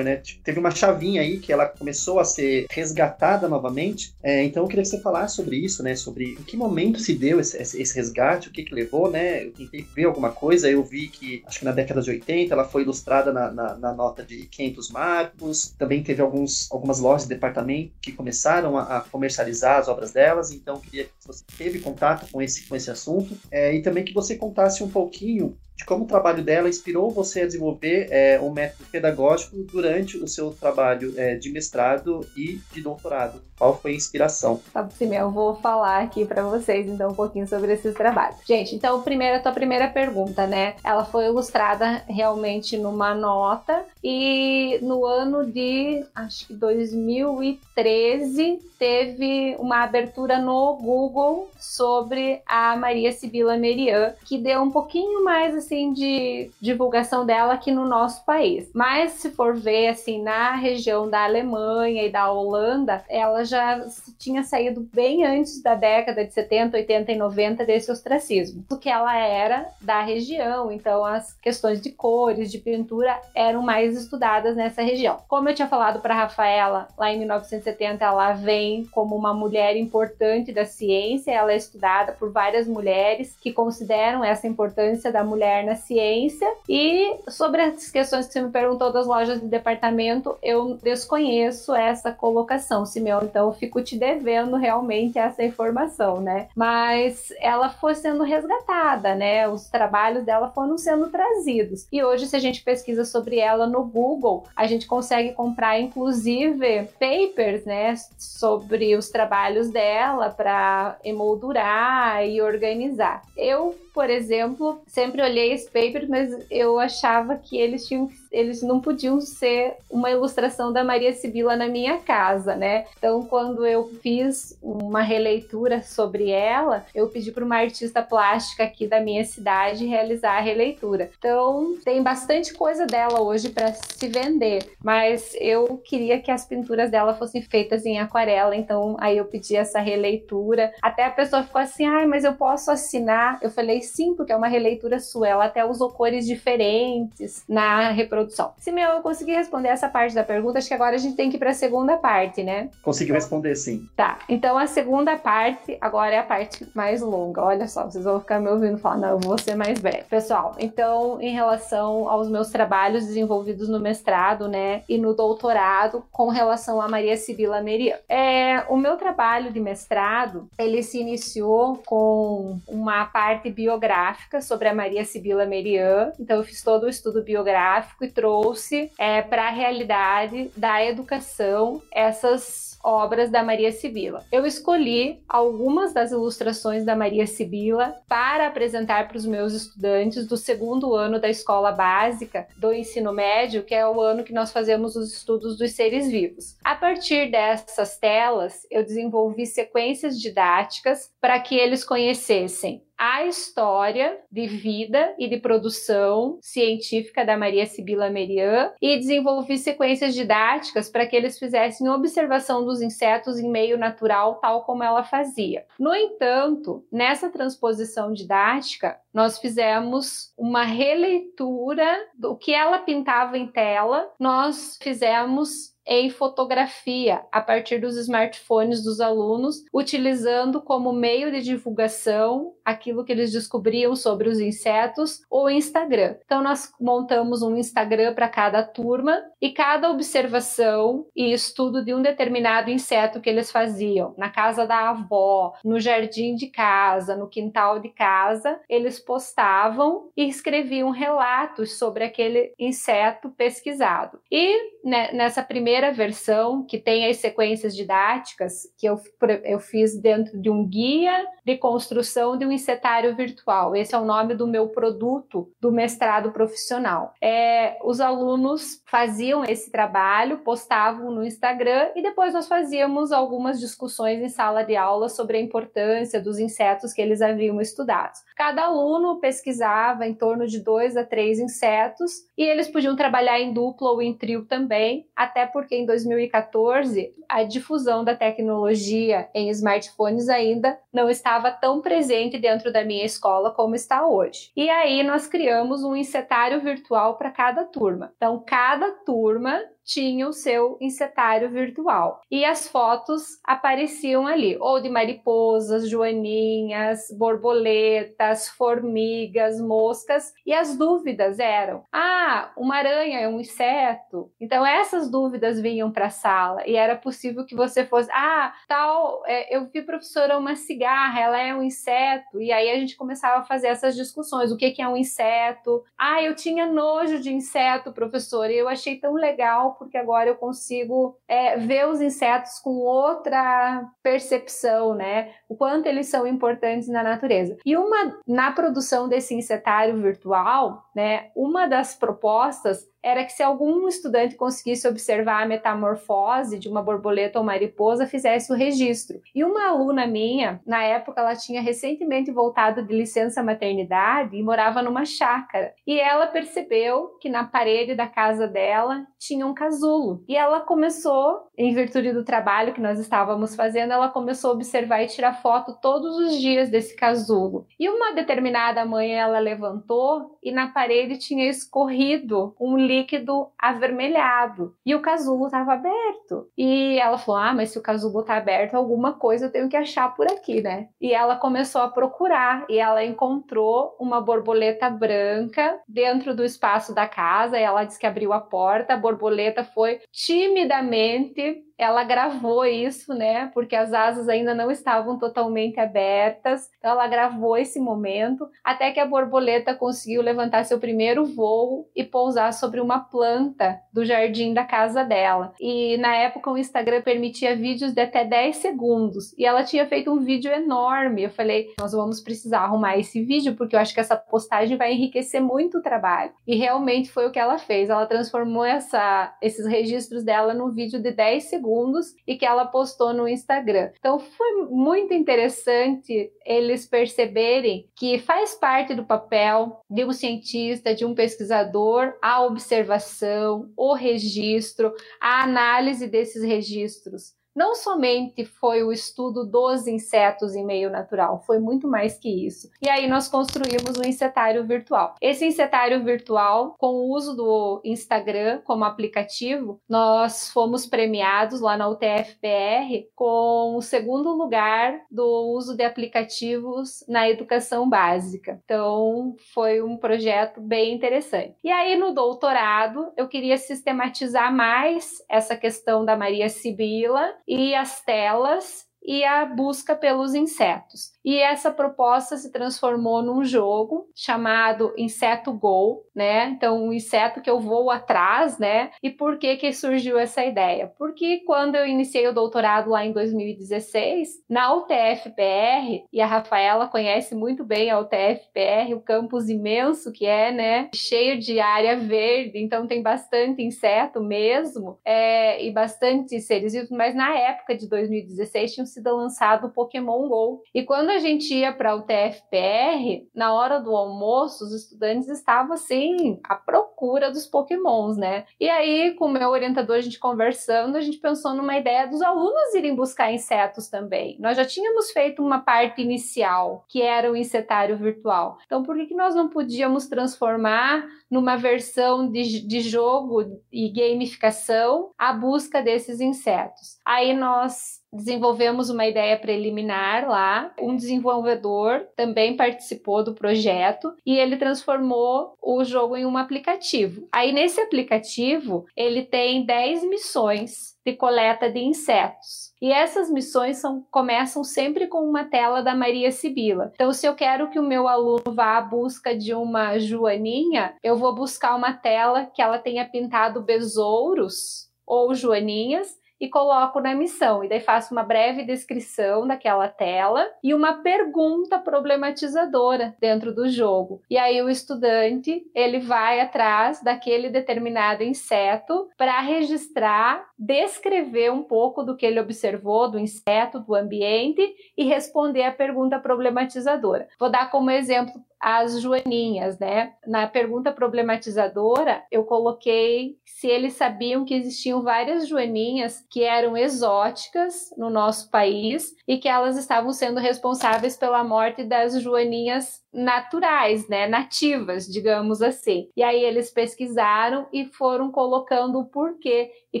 né, teve uma chavinha aí que ela começou a ser resgatada novamente, é, então eu queria que você falasse sobre isso, né, sobre em que momento se deu esse, esse resgate, o que que levou, né, eu tentei ver alguma coisa, eu vi que, acho que na década de 80, ela foi ilustrada na, na, na nota de 500 marcos, também teve alguns, algumas lojas de departamento que começaram a, a comercializar as obras delas, então eu queria que você teve contato com esse, com esse assunto, é, e também que você contasse um pouquinho de como o trabalho dela inspirou você a desenvolver é, um método pedagógico durante o seu trabalho é, de mestrado e de doutorado. Qual foi a inspiração? Tá, sim, eu vou falar aqui para vocês então um pouquinho sobre esses trabalhos. Gente, então primeiro a tua primeira pergunta, né? Ela foi ilustrada realmente numa nota e no ano de acho que 2013 teve uma abertura no Google sobre a Maria Sibila Merian, que deu um pouquinho mais assim de divulgação dela aqui no nosso país. Mas se for ver assim na região da Alemanha e da Holanda, ela já tinha saído bem antes da década de 70, 80 e 90 desse ostracismo, porque ela era da região, então as questões de cores, de pintura eram mais estudadas nessa região. Como eu tinha falado para Rafaela, lá em 1970 ela vem como uma mulher importante da ciência, ela é estudada por várias mulheres que consideram essa importância da mulher na ciência. E sobre as questões que você me perguntou das lojas de departamento, eu desconheço essa colocação, Simeão. Então fico te devendo realmente essa informação, né? Mas ela foi sendo resgatada, né? Os trabalhos dela foram sendo trazidos. E hoje, se a gente pesquisa sobre ela no Google, a gente consegue comprar, inclusive, papers, né? Sobre os trabalhos dela para emoldurar e organizar. Eu por exemplo, sempre olhei esse paper, mas eu achava que eles tinham eles não podiam ser uma ilustração da Maria Sibila na minha casa, né? Então, quando eu fiz uma releitura sobre ela, eu pedi para uma artista plástica aqui da minha cidade realizar a releitura. Então, tem bastante coisa dela hoje para se vender, mas eu queria que as pinturas dela fossem feitas em aquarela, então aí eu pedi essa releitura. Até a pessoa ficou assim: "Ai, mas eu posso assinar?" Eu falei: sim, porque é uma releitura sua. Ela até usou cores diferentes na reprodução. Se meu, eu consegui responder essa parte da pergunta, acho que agora a gente tem que ir para a segunda parte, né? Conseguiu responder sim. Tá. Então a segunda parte agora é a parte mais longa. Olha só, vocês vão ficar me ouvindo falar, não, eu vou ser mais breve. Pessoal, então em relação aos meus trabalhos desenvolvidos no mestrado, né, e no doutorado com relação a Maria Sibila Merian. É, o meu trabalho de mestrado, ele se iniciou com uma parte biográfica biográfica sobre a Maria Sibila Merian. Então, eu fiz todo o estudo biográfico e trouxe é, para a realidade da educação essas obras da Maria Sibila. Eu escolhi algumas das ilustrações da Maria Sibila para apresentar para os meus estudantes do segundo ano da escola básica do ensino médio, que é o ano que nós fazemos os estudos dos seres vivos. A partir dessas telas, eu desenvolvi sequências didáticas para que eles conhecessem a história de vida e de produção científica da Maria Sibila Merian e desenvolvi sequências didáticas para que eles fizessem observação dos insetos em meio natural, tal como ela fazia. No entanto, nessa transposição didática, nós fizemos uma releitura do que ela pintava em tela, nós fizemos em fotografia a partir dos smartphones dos alunos, utilizando como meio de divulgação aquilo que eles descobriam sobre os insetos, o Instagram. Então, nós montamos um Instagram para cada turma e cada observação e estudo de um determinado inseto que eles faziam na casa da avó, no jardim de casa, no quintal de casa, eles postavam e escreviam relatos sobre aquele inseto pesquisado. E né, nessa primeira primeira versão, que tem as sequências didáticas, que eu, eu fiz dentro de um guia de construção de um insetário virtual. Esse é o nome do meu produto do mestrado profissional. É, os alunos faziam esse trabalho, postavam no Instagram e depois nós fazíamos algumas discussões em sala de aula sobre a importância dos insetos que eles haviam estudado. Cada aluno pesquisava em torno de dois a três insetos e eles podiam trabalhar em dupla ou em trio também, até porque em 2014 a difusão da tecnologia em smartphones ainda não estava tão presente dentro da minha escola como está hoje. E aí nós criamos um insetário virtual para cada turma. Então, cada turma tinha o seu insetário virtual. E as fotos apareciam ali, ou de mariposas, joaninhas, borboletas, formigas, moscas, e as dúvidas eram: ah, uma aranha é um inseto. Então essas dúvidas vinham para a sala e era possível que você fosse: ah, tal, é, eu vi professora uma cigarra, ela é um inseto. E aí a gente começava a fazer essas discussões: o que, que é um inseto? Ah, eu tinha nojo de inseto, professora, e eu achei tão legal porque agora eu consigo é, ver os insetos com outra percepção, né? O quanto eles são importantes na natureza. E uma na produção desse insetário virtual, né? Uma das propostas era que se algum estudante conseguisse observar a metamorfose de uma borboleta ou mariposa, fizesse o registro. E uma aluna minha, na época, ela tinha recentemente voltado de licença maternidade e morava numa chácara. E ela percebeu que na parede da casa dela tinha um casulo. E ela começou, em virtude do trabalho que nós estávamos fazendo, ela começou a observar e tirar foto todos os dias desse casulo. E uma determinada manhã ela levantou e na parede tinha escorrido um líquido avermelhado e o casulo estava aberto. E ela falou: Ah, mas se o casulo está aberto, alguma coisa eu tenho que achar por aqui, né? E ela começou a procurar e ela encontrou uma borboleta branca dentro do espaço da casa. Ela disse que abriu a porta, a borboleta foi timidamente ela gravou isso, né? Porque as asas ainda não estavam totalmente abertas. Então ela gravou esse momento até que a borboleta conseguiu levantar seu primeiro voo e pousar sobre uma planta do jardim da casa dela. E na época o Instagram permitia vídeos de até 10 segundos. E ela tinha feito um vídeo enorme. Eu falei, nós vamos precisar arrumar esse vídeo porque eu acho que essa postagem vai enriquecer muito o trabalho. E realmente foi o que ela fez. Ela transformou essa, esses registros dela num vídeo de 10 segundos segundos e que ela postou no Instagram. Então foi muito interessante eles perceberem que faz parte do papel de um cientista, de um pesquisador, a observação, o registro, a análise desses registros não somente foi o estudo dos insetos em meio natural, foi muito mais que isso. E aí nós construímos um insetário virtual. Esse insetário virtual, com o uso do Instagram como aplicativo, nós fomos premiados lá na UTFPR com o segundo lugar do uso de aplicativos na educação básica. Então, foi um projeto bem interessante. E aí no doutorado, eu queria sistematizar mais essa questão da Maria Sibila e as telas e a busca pelos insetos. E essa proposta se transformou num jogo chamado Inseto Go, né? Então, um inseto que eu vou atrás, né? E por que que surgiu essa ideia? Porque quando eu iniciei o doutorado lá em 2016, na UTF-PR, e a Rafaela conhece muito bem a UTF-PR, o campus imenso que é, né? Cheio de área verde, então tem bastante inseto mesmo, é, e bastante seres vivos, mas na época de 2016 tinha sido lançado o Pokémon GO. E quando quando a gente ia para o TFPR, na hora do almoço, os estudantes estavam assim, à procura dos pokémons, né? E aí, com o meu orientador, a gente conversando, a gente pensou numa ideia dos alunos irem buscar insetos também. Nós já tínhamos feito uma parte inicial, que era o insetário virtual. Então, por que, que nós não podíamos transformar numa versão de, de jogo e gamificação a busca desses insetos? Aí nós desenvolvemos uma ideia preliminar lá. Um desenvolvedor também participou do projeto e ele transformou o jogo em um aplicativo. Aí nesse aplicativo, ele tem 10 missões de coleta de insetos. E essas missões são, começam sempre com uma tela da Maria Sibila. Então, se eu quero que o meu aluno vá à busca de uma joaninha, eu vou buscar uma tela que ela tenha pintado besouros ou joaninhas e coloco na missão. E daí faço uma breve descrição daquela tela e uma pergunta problematizadora dentro do jogo. E aí o estudante, ele vai atrás daquele determinado inseto para registrar, descrever um pouco do que ele observou do inseto, do ambiente e responder a pergunta problematizadora. Vou dar como exemplo as joaninhas, né? Na pergunta problematizadora, eu coloquei se eles sabiam que existiam várias joaninhas que eram exóticas no nosso país e que elas estavam sendo responsáveis pela morte das joaninhas naturais, né, nativas, digamos assim. E aí eles pesquisaram e foram colocando o porquê e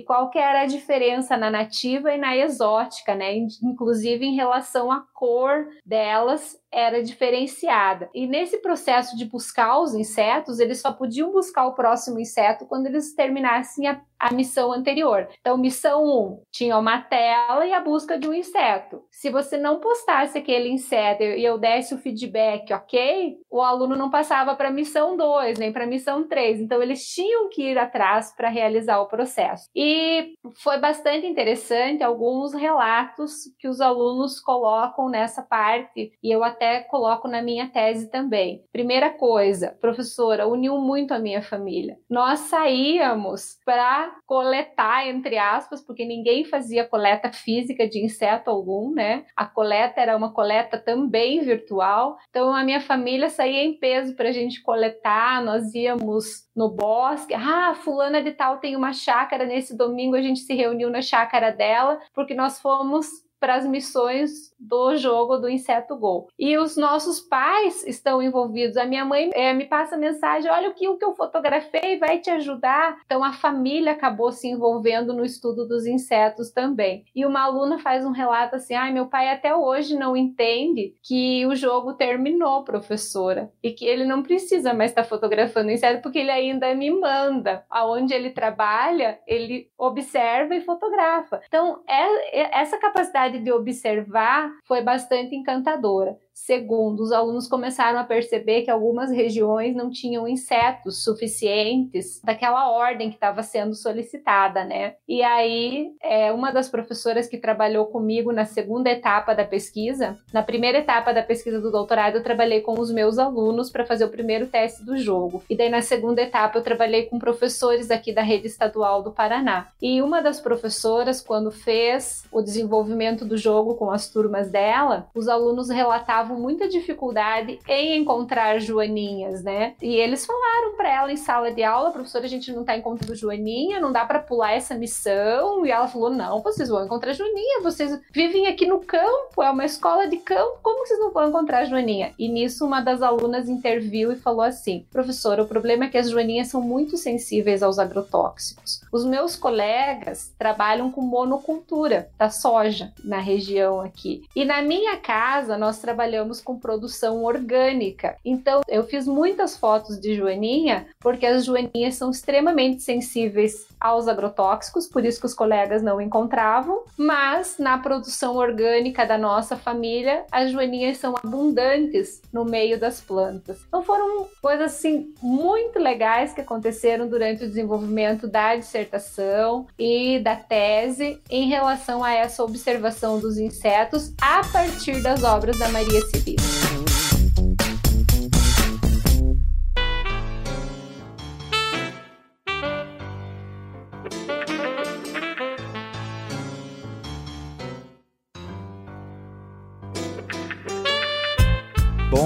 qual que era a diferença na nativa e na exótica, né, inclusive em relação à cor delas era diferenciada. E nesse processo de buscar os insetos, eles só podiam buscar o próximo inseto quando eles terminassem a a missão anterior. Então, missão 1 tinha uma tela e a busca de um inseto. Se você não postasse aquele inseto e eu desse o feedback, ok, o aluno não passava para missão 2, nem para missão 3. Então, eles tinham que ir atrás para realizar o processo. E foi bastante interessante alguns relatos que os alunos colocam nessa parte, e eu coloco na minha tese também. Primeira coisa, professora, uniu muito a minha família. Nós saíamos para coletar, entre aspas, porque ninguém fazia coleta física de inseto algum, né? A coleta era uma coleta também virtual. Então a minha família saía em peso para a gente coletar, nós íamos no bosque. Ah, fulana de tal tem uma chácara nesse domingo, a gente se reuniu na chácara dela, porque nós fomos para as missões do jogo do Inseto Go. E os nossos pais estão envolvidos. A minha mãe é, me passa mensagem: olha o que, o que eu fotografei, vai te ajudar. Então a família acabou se envolvendo no estudo dos insetos também. E uma aluna faz um relato assim: ai, ah, meu pai até hoje não entende que o jogo terminou, professora, e que ele não precisa mais estar fotografando inseto porque ele ainda me manda. Aonde ele trabalha, ele observa e fotografa. Então, é, é essa capacidade de observar foi bastante encantadora. Segundo, os alunos começaram a perceber que algumas regiões não tinham insetos suficientes daquela ordem que estava sendo solicitada, né? E aí, é, uma das professoras que trabalhou comigo na segunda etapa da pesquisa, na primeira etapa da pesquisa do doutorado, eu trabalhei com os meus alunos para fazer o primeiro teste do jogo. E daí, na segunda etapa, eu trabalhei com professores aqui da rede estadual do Paraná. E uma das professoras, quando fez o desenvolvimento do jogo com as turmas dela, os alunos relatavam muita dificuldade em encontrar joaninhas, né? E eles falaram para ela em sala de aula, professora, a gente não tá encontrando joaninha, não dá para pular essa missão. E ela falou: "Não, vocês vão encontrar joaninha, vocês vivem aqui no campo, é uma escola de campo, como vocês não vão encontrar joaninha?" E nisso uma das alunas interviu e falou assim: "Professora, o problema é que as joaninhas são muito sensíveis aos agrotóxicos. Os meus colegas trabalham com monocultura da soja na região aqui. E na minha casa nós trabalhamos trabalhamos com produção orgânica. Então, eu fiz muitas fotos de joaninha, porque as joaninhas são extremamente sensíveis aos agrotóxicos, por isso que os colegas não encontravam, mas na produção orgânica da nossa família, as joaninhas são abundantes no meio das plantas. Então foram coisas assim muito legais que aconteceram durante o desenvolvimento da dissertação e da tese em relação a essa observação dos insetos a partir das obras da Maria Cibila.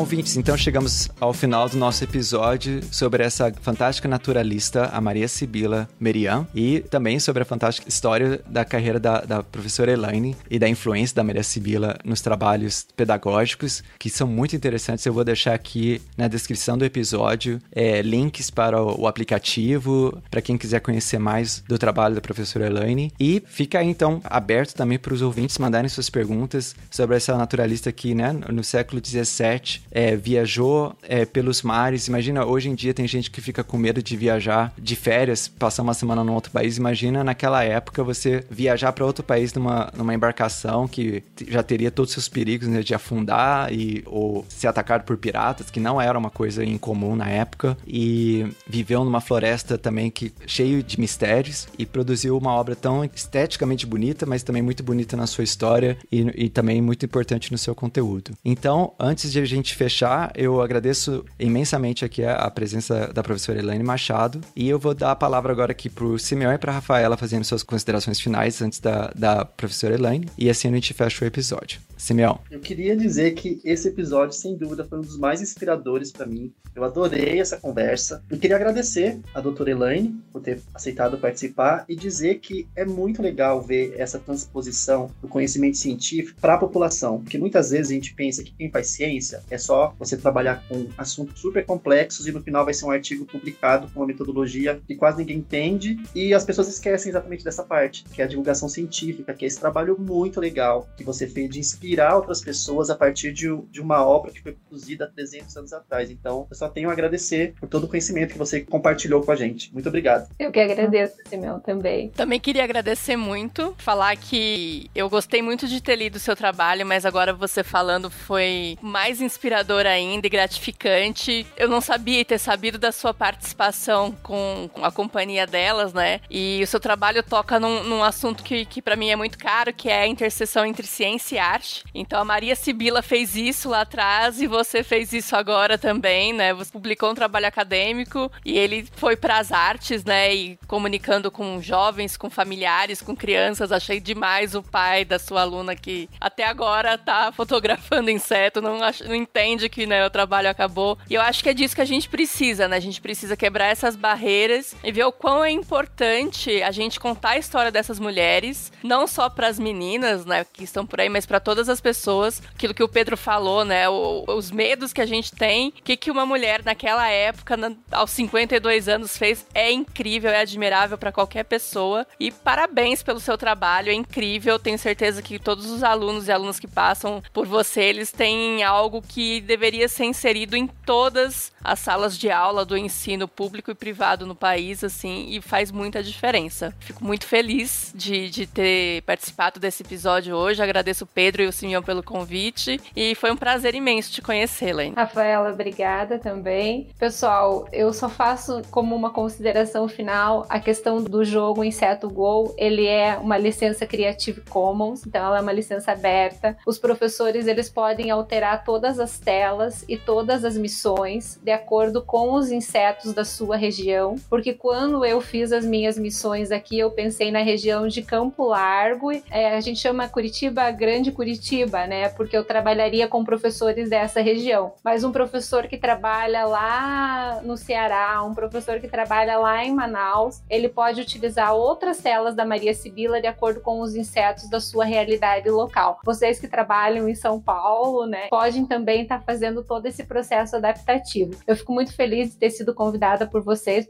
Ouvintes, então chegamos ao final do nosso episódio sobre essa fantástica naturalista, a Maria Sibila Merian, e também sobre a fantástica história da carreira da, da professora Elaine e da influência da Maria Sibila nos trabalhos pedagógicos, que são muito interessantes. Eu vou deixar aqui na descrição do episódio é, links para o, o aplicativo, para quem quiser conhecer mais do trabalho da professora Elaine. E fica aí, então, aberto também para os ouvintes mandarem suas perguntas sobre essa naturalista aqui, né, no século XVII é, viajou é, pelos mares. Imagina, hoje em dia tem gente que fica com medo de viajar de férias, passar uma semana num outro país. Imagina naquela época você viajar para outro país numa, numa embarcação que já teria todos os seus perigos né, de afundar e, ou ser atacado por piratas, que não era uma coisa incomum na época. E viveu numa floresta também que cheio de mistérios e produziu uma obra tão esteticamente bonita, mas também muito bonita na sua história e, e também muito importante no seu conteúdo. Então, antes de a gente fechar, eu agradeço imensamente aqui a, a presença da professora Elaine Machado e eu vou dar a palavra agora aqui para o Simeão e para a Rafaela fazendo suas considerações finais antes da, da professora Elaine e assim a gente fecha o episódio. Simeão. Eu queria dizer que esse episódio, sem dúvida, foi um dos mais inspiradores para mim. Eu adorei essa conversa. Eu queria agradecer a doutora Elaine por ter aceitado participar e dizer que é muito legal ver essa transposição do conhecimento científico para a população, porque muitas vezes a gente pensa que quem faz ciência é só você trabalhar com assuntos super complexos e no final vai ser um artigo publicado com uma metodologia que quase ninguém entende e as pessoas esquecem exatamente dessa parte, que é a divulgação científica, que é esse trabalho muito legal que você fez de inspirar inspirar outras pessoas a partir de, de uma obra que foi produzida há 300 anos atrás. Então, eu só tenho a agradecer por todo o conhecimento que você compartilhou com a gente. Muito obrigado. Eu que agradeço, Simão, também. Também queria agradecer muito, falar que eu gostei muito de ter lido o seu trabalho, mas agora você falando foi mais inspirador ainda e gratificante. Eu não sabia ter sabido da sua participação com, com a companhia delas, né? E o seu trabalho toca num, num assunto que, que para mim é muito caro, que é a interseção entre ciência e arte. Então a Maria Sibila fez isso lá atrás e você fez isso agora também, né? Você publicou um trabalho acadêmico e ele foi para as artes, né? E comunicando com jovens, com familiares, com crianças. Achei demais o pai da sua aluna que até agora tá fotografando inseto, não, não entende que né, o trabalho acabou. E eu acho que é disso que a gente precisa, né? A gente precisa quebrar essas barreiras e ver o quão é importante a gente contar a história dessas mulheres, não só para as meninas, né, que estão por aí, mas para todas as pessoas, aquilo que o Pedro falou, né? O, os medos que a gente tem, o que, que uma mulher naquela época, na, aos 52 anos, fez é incrível, é admirável para qualquer pessoa. E parabéns pelo seu trabalho, é incrível. Tenho certeza que todos os alunos e alunas que passam por você, eles têm algo que deveria ser inserido em todas as salas de aula do ensino público e privado no país, assim, e faz muita diferença. Fico muito feliz de, de ter participado desse episódio hoje. Agradeço o Pedro e o Simeão pelo convite. E foi um prazer imenso te conhecer, Lane. Rafaela, obrigada também. Pessoal, eu só faço como uma consideração final a questão do jogo Inseto Go. Ele é uma licença Creative Commons, então ela é uma licença aberta. Os professores eles podem alterar todas as telas e todas as missões de acordo com os insetos da sua região, porque quando eu fiz as minhas missões aqui, eu pensei na região de Campo Largo, é, a gente chama Curitiba Grande Curitiba, né? Porque eu trabalharia com professores dessa região. Mas um professor que trabalha lá no Ceará, um professor que trabalha lá em Manaus, ele pode utilizar outras telas da Maria Sibila de acordo com os insetos da sua realidade local. Vocês que trabalham em São Paulo, né, podem também estar tá fazendo todo esse processo adaptativo. Eu fico muito feliz de ter sido convidada por vocês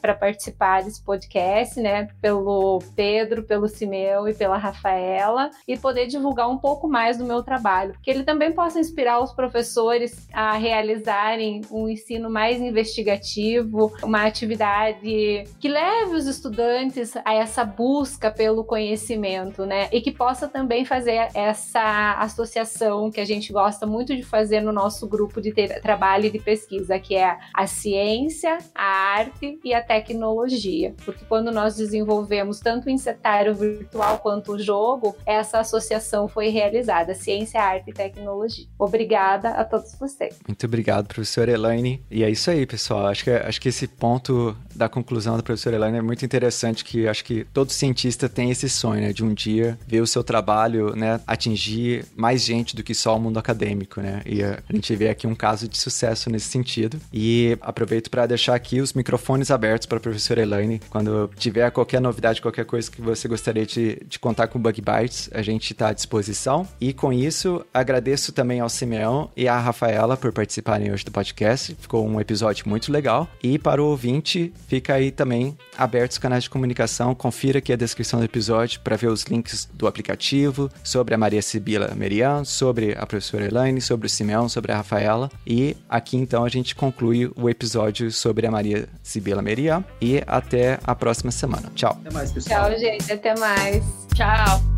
para participar desse podcast, né, pelo Pedro, pelo Simeu e pela Rafaela e poder divulgar um pouco mais do meu trabalho, que ele também possa inspirar os professores a realizarem um ensino mais investigativo, uma atividade que leve os estudantes a essa busca pelo conhecimento, né? E que possa também fazer essa associação que a gente gosta muito de fazer no nosso grupo de trabalho e de pesquisa, que é a ciência, a arte e a tecnologia. Porque quando nós desenvolvemos tanto o insetário virtual quanto o jogo, essa associação foi realizada, ciência, arte e tecnologia. Obrigada a todos vocês. Muito obrigado, professora Elaine. E é isso aí, pessoal. Acho que, acho que esse ponto da conclusão da professora Elaine é muito interessante, que acho que todo cientista tem esse sonho, né, de um dia ver o seu trabalho, né, atingir mais gente do que só o mundo acadêmico, né? E a gente vê aqui um caso de sucesso nesse sentido. E aproveito para deixar aqui os microfones abertos para a professora Elaine. Quando tiver qualquer novidade, qualquer coisa que você gostaria de, de contar com o Bug Bites, a gente está à disposição. E com isso, agradeço também ao Simeão e à Rafaela por participarem hoje do podcast. Ficou um episódio muito legal. E para o ouvinte, fica aí também aberto os canais de comunicação. Confira aqui a descrição do episódio para ver os links do aplicativo, sobre a Maria Sibila Merian, sobre a professora Elaine, sobre o Simeão, sobre a Rafaela. E aqui então a gente conclui o episódio sobre a Maria Sibila Merian. E até a próxima semana. Tchau. Até mais, pessoal. Tchau, gente. Até mais. Tchau.